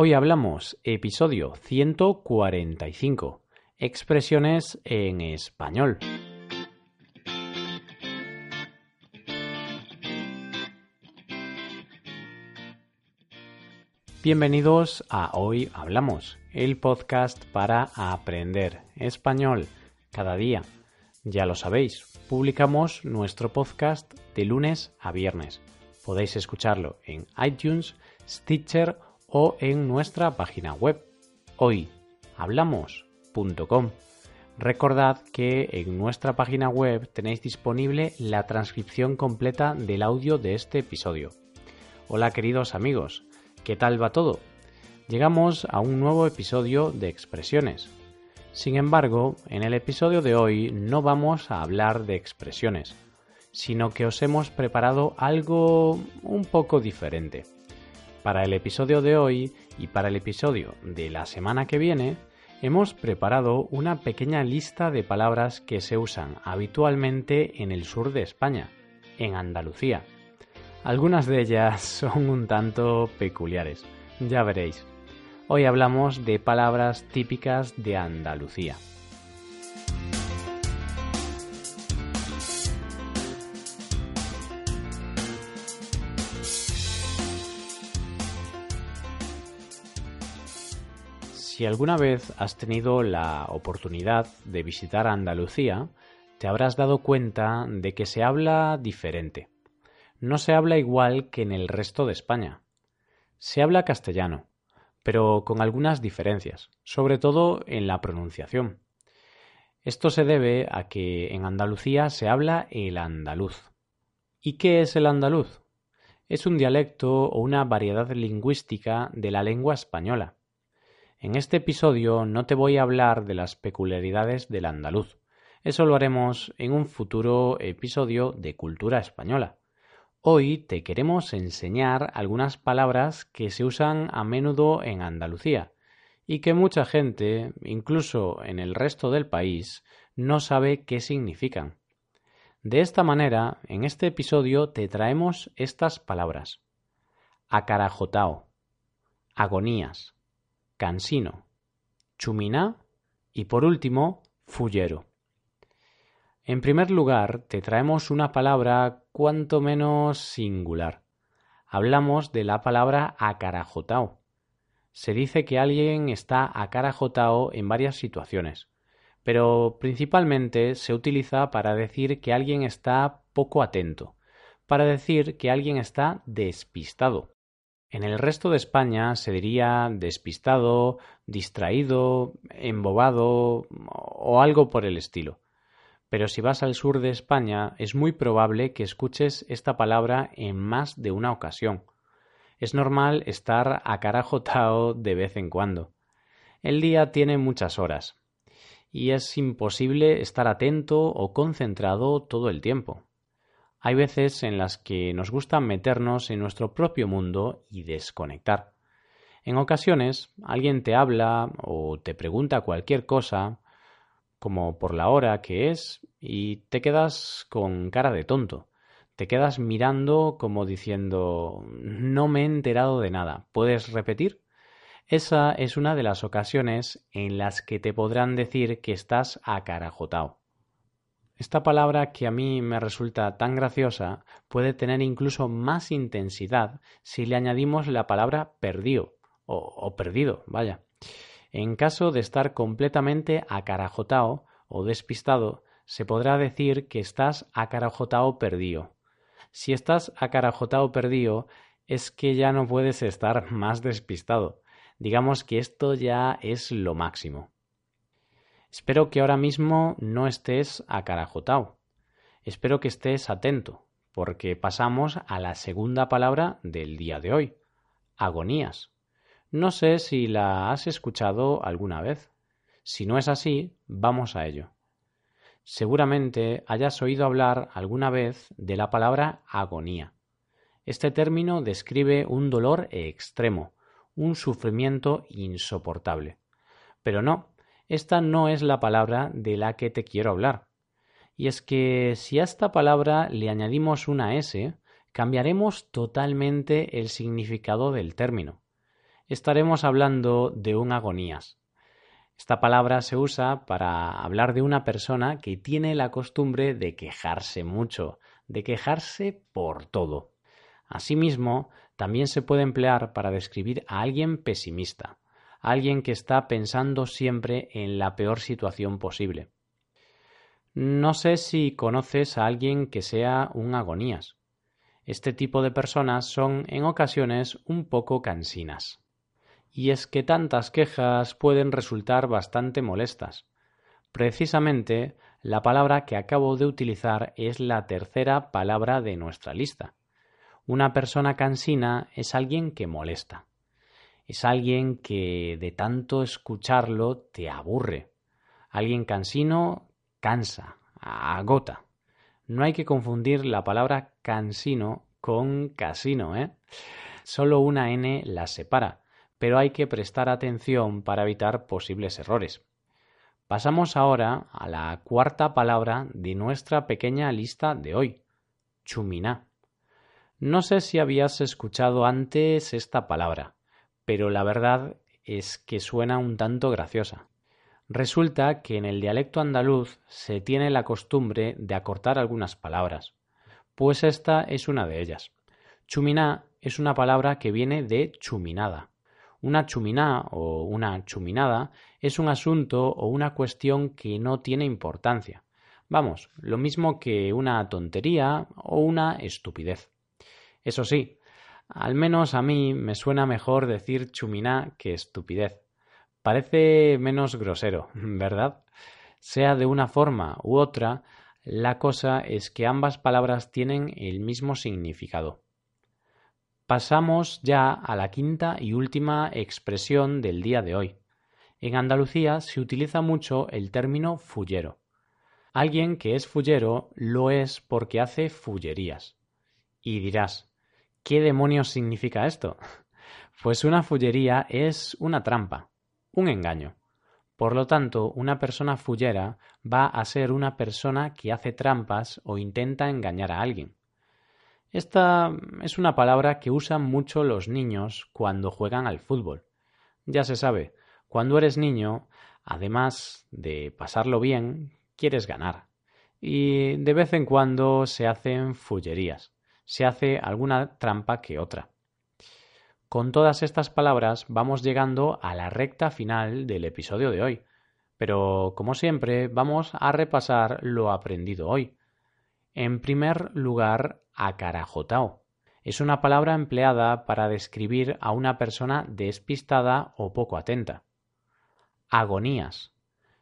Hoy hablamos episodio 145, expresiones en español. Bienvenidos a Hoy Hablamos, el podcast para aprender español cada día. Ya lo sabéis, publicamos nuestro podcast de lunes a viernes. Podéis escucharlo en iTunes, Stitcher o en nuestra página web hoyhablamos.com. Recordad que en nuestra página web tenéis disponible la transcripción completa del audio de este episodio. Hola queridos amigos, ¿qué tal va todo? Llegamos a un nuevo episodio de expresiones. Sin embargo, en el episodio de hoy no vamos a hablar de expresiones, sino que os hemos preparado algo un poco diferente. Para el episodio de hoy y para el episodio de la semana que viene, hemos preparado una pequeña lista de palabras que se usan habitualmente en el sur de España, en Andalucía. Algunas de ellas son un tanto peculiares, ya veréis. Hoy hablamos de palabras típicas de Andalucía. Si alguna vez has tenido la oportunidad de visitar Andalucía, te habrás dado cuenta de que se habla diferente. No se habla igual que en el resto de España. Se habla castellano, pero con algunas diferencias, sobre todo en la pronunciación. Esto se debe a que en Andalucía se habla el andaluz. ¿Y qué es el andaluz? Es un dialecto o una variedad lingüística de la lengua española en este episodio no te voy a hablar de las peculiaridades del andaluz. Eso lo haremos en un futuro episodio de Cultura Española. Hoy te queremos enseñar algunas palabras que se usan a menudo en Andalucía y que mucha gente, incluso en el resto del país, no sabe qué significan. De esta manera, en este episodio te traemos estas palabras. Acarajotao, agonías, cansino, chuminá y por último, fullero. En primer lugar, te traemos una palabra cuanto menos singular. Hablamos de la palabra acarajotao. Se dice que alguien está acarajotao en varias situaciones, pero principalmente se utiliza para decir que alguien está poco atento, para decir que alguien está despistado. En el resto de España se diría despistado, distraído, embobado o algo por el estilo. Pero si vas al sur de España es muy probable que escuches esta palabra en más de una ocasión. Es normal estar acarajotado de vez en cuando. El día tiene muchas horas y es imposible estar atento o concentrado todo el tiempo. Hay veces en las que nos gusta meternos en nuestro propio mundo y desconectar. En ocasiones alguien te habla o te pregunta cualquier cosa, como por la hora que es, y te quedas con cara de tonto. Te quedas mirando como diciendo no me he enterado de nada. ¿Puedes repetir? Esa es una de las ocasiones en las que te podrán decir que estás acarajotado. Esta palabra que a mí me resulta tan graciosa puede tener incluso más intensidad si le añadimos la palabra perdido o, perdido, vaya. En caso de estar completamente acarajotado o despistado, se podrá decir que estás acarajotado perdido. Si estás acarajotado perdido, es que ya no puedes estar más despistado. Digamos que esto ya es lo máximo. Espero que ahora mismo no estés acarajotado. Espero que estés atento, porque pasamos a la segunda palabra del día de hoy, agonías. No sé si la has escuchado alguna vez. Si no es así, vamos a ello. Seguramente hayas oído hablar alguna vez de la palabra agonía. Este término describe un dolor extremo, un sufrimiento insoportable. Pero no, esta no es la palabra de la que te quiero hablar. Y es que si a esta palabra le añadimos una S, cambiaremos totalmente el significado del término. estaremos hablando de un agonías. Esta palabra se usa para hablar de una persona que tiene la costumbre de quejarse mucho, de quejarse por todo. Asimismo, también se puede emplear para describir a alguien pesimista, alguien que está pensando siempre en la peor situación posible. No sé si conoces a alguien que sea un agonías. Este tipo de personas son en ocasiones un poco cansinas. Y es que tantas quejas pueden resultar bastante molestas. Precisamente, la palabra que acabo de utilizar es la tercera palabra de nuestra lista. Una persona cansina es alguien que molesta. Es alguien que de tanto escucharlo te aburre. Alguien cansino cansa, agota. No hay que confundir la palabra cansino con casino, ¿eh? Solo una N la separa, pero hay que prestar atención para evitar posibles errores. Pasamos ahora a la cuarta palabra de nuestra pequeña lista de hoy, chuminá. No sé si habías escuchado antes esta palabra, pero la verdad es que suena un tanto graciosa. Resulta que en el dialecto andaluz se tiene la costumbre de acortar algunas palabras, pues esta es una de ellas. Chuminá es una palabra que viene de chuminada. Una chuminá o una chuminada es un asunto o una cuestión que no tiene importancia. Vamos, lo mismo que una tontería o una estupidez. Eso sí, al menos a mí me suena mejor decir chuminá que estupidez. Parece menos grosero, ¿verdad? Sea de una forma u otra, la cosa es que ambas palabras tienen el mismo significado. Pasamos ya a la quinta y última expresión del día de hoy. En Andalucía se utiliza mucho el término fullero. Alguien que es fullero lo es porque hace fullerías. Y dirás, ¿Qué demonios significa esto? Pues una fullería es una trampa, un engaño. Por lo tanto, una persona fullera va a ser una persona que hace trampas o intenta engañar a alguien. Esta es una palabra que usan mucho los niños cuando juegan al fútbol. Ya se sabe, cuando eres niño, además de pasarlo bien, quieres ganar. Y de vez en cuando se hacen fullerías se hace alguna trampa que otra. Con todas estas palabras vamos llegando a la recta final del episodio de hoy, pero como siempre vamos a repasar lo aprendido hoy. En primer lugar, acarajotao. Es una palabra empleada para describir a una persona despistada o poco atenta. Agonías.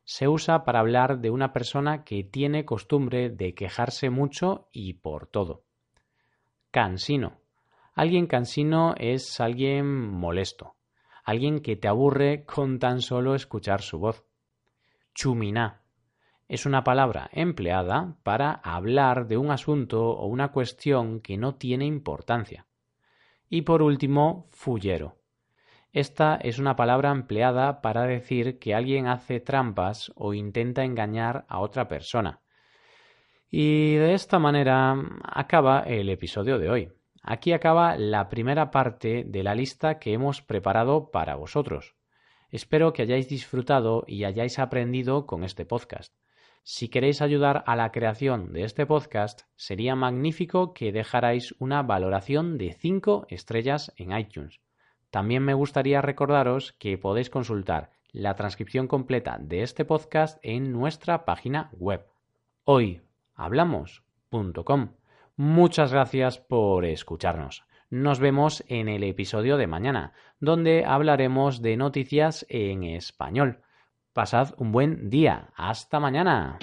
Se usa para hablar de una persona que tiene costumbre de quejarse mucho y por todo. Cansino. Alguien cansino es alguien molesto, alguien que te aburre con tan solo escuchar su voz. Chuminá. Es una palabra empleada para hablar de un asunto o una cuestión que no tiene importancia. Y por último, fullero. Esta es una palabra empleada para decir que alguien hace trampas o intenta engañar a otra persona. Y de esta manera acaba el episodio de hoy. Aquí acaba la primera parte de la lista que hemos preparado para vosotros. Espero que hayáis disfrutado y hayáis aprendido con este podcast. Si queréis ayudar a la creación de este podcast, sería magnífico que dejarais una valoración de 5 estrellas en iTunes. También me gustaría recordaros que podéis consultar la transcripción completa de este podcast en nuestra página web. Hoy hablamos.com. Muchas gracias por escucharnos. Nos vemos en el episodio de mañana, donde hablaremos de noticias en español. Pasad un buen día. Hasta mañana.